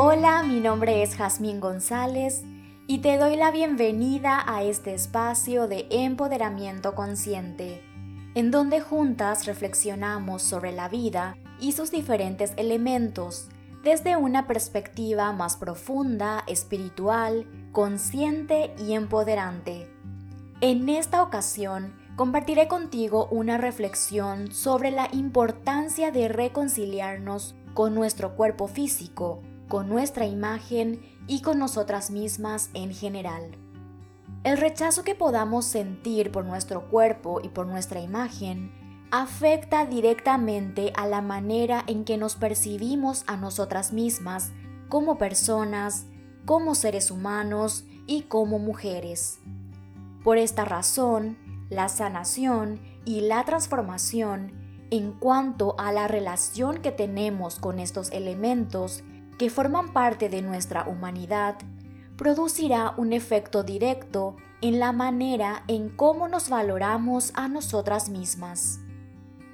Hola, mi nombre es Jazmín González y te doy la bienvenida a este espacio de empoderamiento consciente, en donde juntas reflexionamos sobre la vida y sus diferentes elementos desde una perspectiva más profunda, espiritual, consciente y empoderante. En esta ocasión, compartiré contigo una reflexión sobre la importancia de reconciliarnos con nuestro cuerpo físico, con nuestra imagen y con nosotras mismas en general. El rechazo que podamos sentir por nuestro cuerpo y por nuestra imagen afecta directamente a la manera en que nos percibimos a nosotras mismas como personas, como seres humanos y como mujeres. Por esta razón, la sanación y la transformación en cuanto a la relación que tenemos con estos elementos que forman parte de nuestra humanidad, producirá un efecto directo en la manera en cómo nos valoramos a nosotras mismas.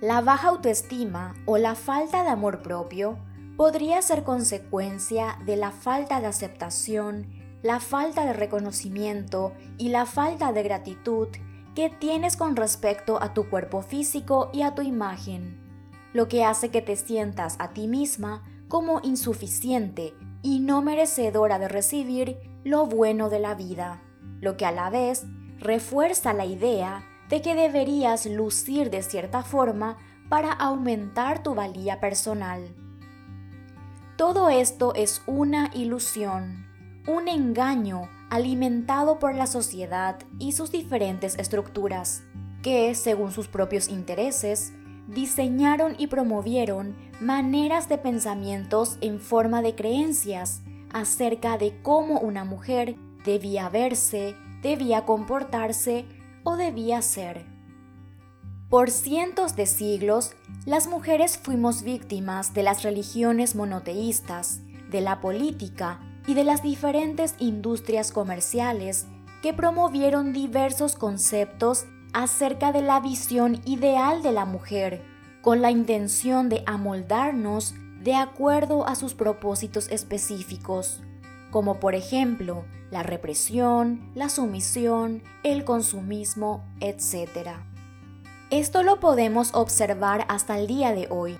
La baja autoestima o la falta de amor propio podría ser consecuencia de la falta de aceptación, la falta de reconocimiento y la falta de gratitud que tienes con respecto a tu cuerpo físico y a tu imagen, lo que hace que te sientas a ti misma como insuficiente y no merecedora de recibir lo bueno de la vida, lo que a la vez refuerza la idea de que deberías lucir de cierta forma para aumentar tu valía personal. Todo esto es una ilusión, un engaño alimentado por la sociedad y sus diferentes estructuras, que, según sus propios intereses, diseñaron y promovieron maneras de pensamientos en forma de creencias acerca de cómo una mujer debía verse, debía comportarse o debía ser. Por cientos de siglos, las mujeres fuimos víctimas de las religiones monoteístas, de la política y de las diferentes industrias comerciales que promovieron diversos conceptos acerca de la visión ideal de la mujer, con la intención de amoldarnos de acuerdo a sus propósitos específicos, como por ejemplo la represión, la sumisión, el consumismo, etc. Esto lo podemos observar hasta el día de hoy,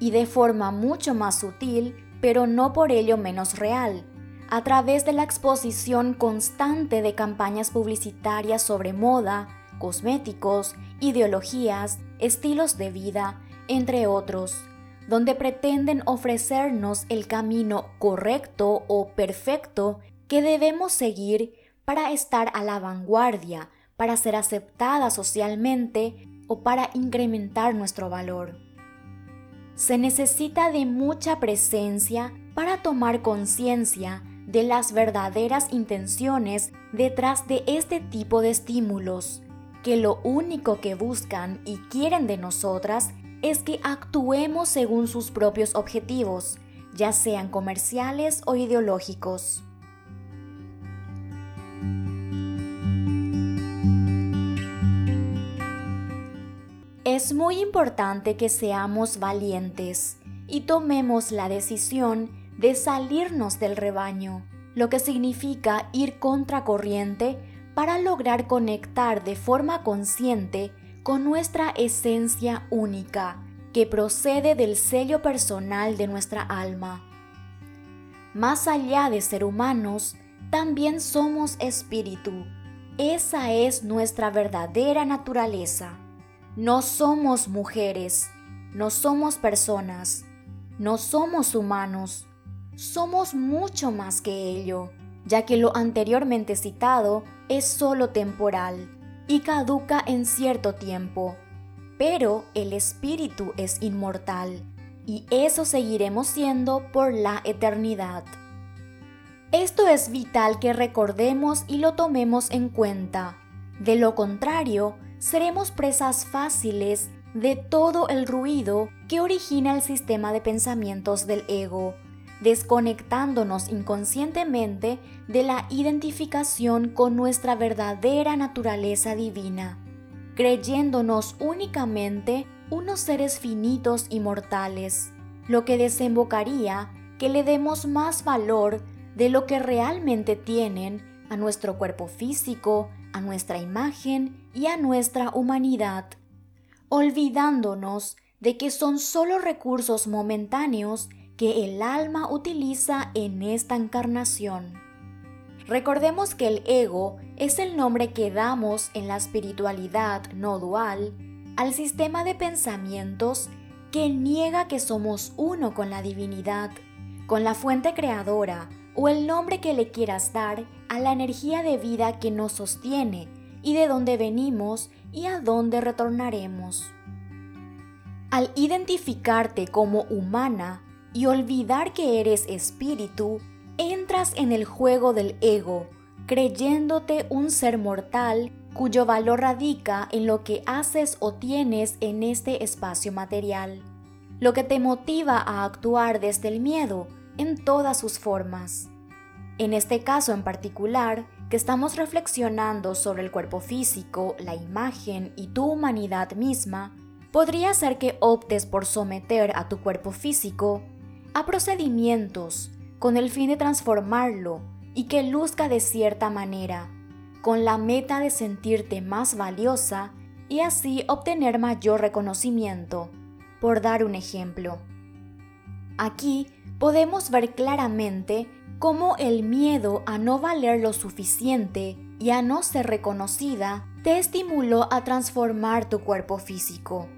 y de forma mucho más sutil, pero no por ello menos real, a través de la exposición constante de campañas publicitarias sobre moda, cosméticos, ideologías, estilos de vida, entre otros, donde pretenden ofrecernos el camino correcto o perfecto que debemos seguir para estar a la vanguardia, para ser aceptada socialmente o para incrementar nuestro valor. Se necesita de mucha presencia para tomar conciencia de las verdaderas intenciones detrás de este tipo de estímulos que lo único que buscan y quieren de nosotras es que actuemos según sus propios objetivos, ya sean comerciales o ideológicos. Es muy importante que seamos valientes y tomemos la decisión de salirnos del rebaño, lo que significa ir contracorriente para lograr conectar de forma consciente con nuestra esencia única, que procede del sello personal de nuestra alma. Más allá de ser humanos, también somos espíritu. Esa es nuestra verdadera naturaleza. No somos mujeres, no somos personas, no somos humanos, somos mucho más que ello ya que lo anteriormente citado es solo temporal y caduca en cierto tiempo, pero el espíritu es inmortal y eso seguiremos siendo por la eternidad. Esto es vital que recordemos y lo tomemos en cuenta. De lo contrario, seremos presas fáciles de todo el ruido que origina el sistema de pensamientos del ego desconectándonos inconscientemente de la identificación con nuestra verdadera naturaleza divina, creyéndonos únicamente unos seres finitos y mortales, lo que desembocaría que le demos más valor de lo que realmente tienen a nuestro cuerpo físico, a nuestra imagen y a nuestra humanidad, olvidándonos de que son solo recursos momentáneos que el alma utiliza en esta encarnación. Recordemos que el ego es el nombre que damos en la espiritualidad no dual al sistema de pensamientos que niega que somos uno con la divinidad, con la fuente creadora o el nombre que le quieras dar a la energía de vida que nos sostiene y de dónde venimos y a dónde retornaremos. Al identificarte como humana y olvidar que eres espíritu, entras en el juego del ego, creyéndote un ser mortal cuyo valor radica en lo que haces o tienes en este espacio material, lo que te motiva a actuar desde el miedo en todas sus formas. En este caso en particular, que estamos reflexionando sobre el cuerpo físico, la imagen y tu humanidad misma, podría ser que optes por someter a tu cuerpo físico a procedimientos con el fin de transformarlo y que luzca de cierta manera, con la meta de sentirte más valiosa y así obtener mayor reconocimiento, por dar un ejemplo. Aquí podemos ver claramente cómo el miedo a no valer lo suficiente y a no ser reconocida te estimuló a transformar tu cuerpo físico.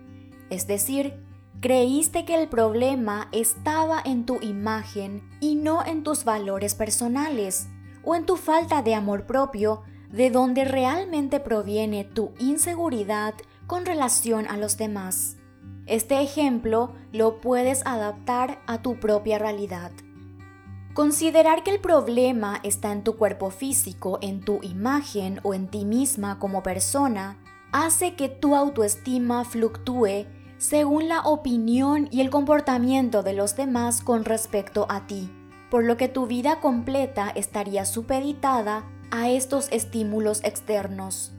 Es decir, creíste que el problema estaba en tu imagen y no en tus valores personales o en tu falta de amor propio, de donde realmente proviene tu inseguridad con relación a los demás. Este ejemplo lo puedes adaptar a tu propia realidad. Considerar que el problema está en tu cuerpo físico, en tu imagen o en ti misma como persona, hace que tu autoestima fluctúe según la opinión y el comportamiento de los demás con respecto a ti, por lo que tu vida completa estaría supeditada a estos estímulos externos.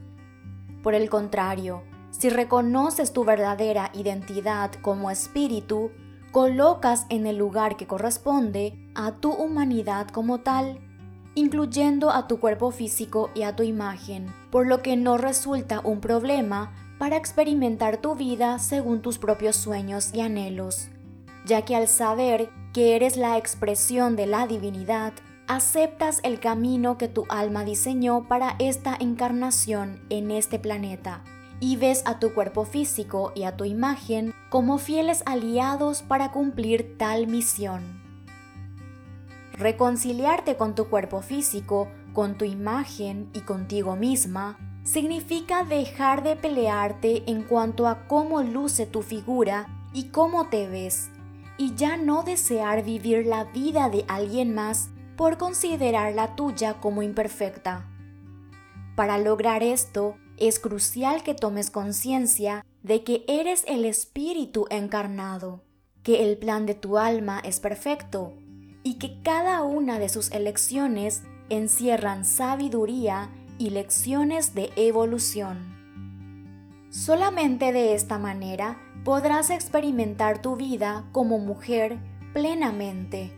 Por el contrario, si reconoces tu verdadera identidad como espíritu, colocas en el lugar que corresponde a tu humanidad como tal, incluyendo a tu cuerpo físico y a tu imagen, por lo que no resulta un problema para experimentar tu vida según tus propios sueños y anhelos, ya que al saber que eres la expresión de la divinidad, aceptas el camino que tu alma diseñó para esta encarnación en este planeta y ves a tu cuerpo físico y a tu imagen como fieles aliados para cumplir tal misión. Reconciliarte con tu cuerpo físico, con tu imagen y contigo misma significa dejar de pelearte en cuanto a cómo luce tu figura y cómo te ves, y ya no desear vivir la vida de alguien más por considerar la tuya como imperfecta. Para lograr esto, es crucial que tomes conciencia de que eres el espíritu encarnado, que el plan de tu alma es perfecto y que cada una de sus elecciones encierran sabiduría y lecciones de evolución. Solamente de esta manera podrás experimentar tu vida como mujer plenamente,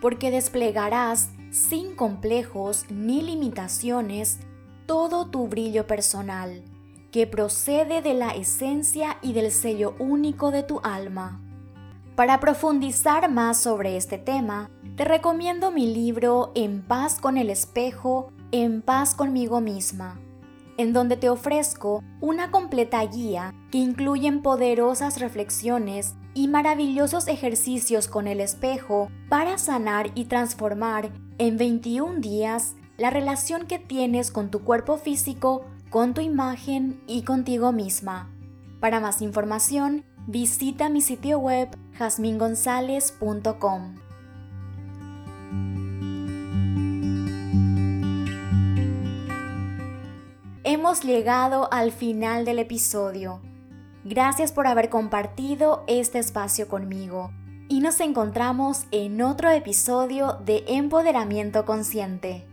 porque desplegarás sin complejos ni limitaciones todo tu brillo personal, que procede de la esencia y del sello único de tu alma. Para profundizar más sobre este tema, te recomiendo mi libro En paz con el espejo, En paz conmigo misma, en donde te ofrezco una completa guía que incluyen poderosas reflexiones y maravillosos ejercicios con el espejo para sanar y transformar en 21 días la relación que tienes con tu cuerpo físico, con tu imagen y contigo misma. Para más información, visita mi sitio web jasmingonzalez.com. Hemos llegado al final del episodio. Gracias por haber compartido este espacio conmigo y nos encontramos en otro episodio de Empoderamiento Consciente.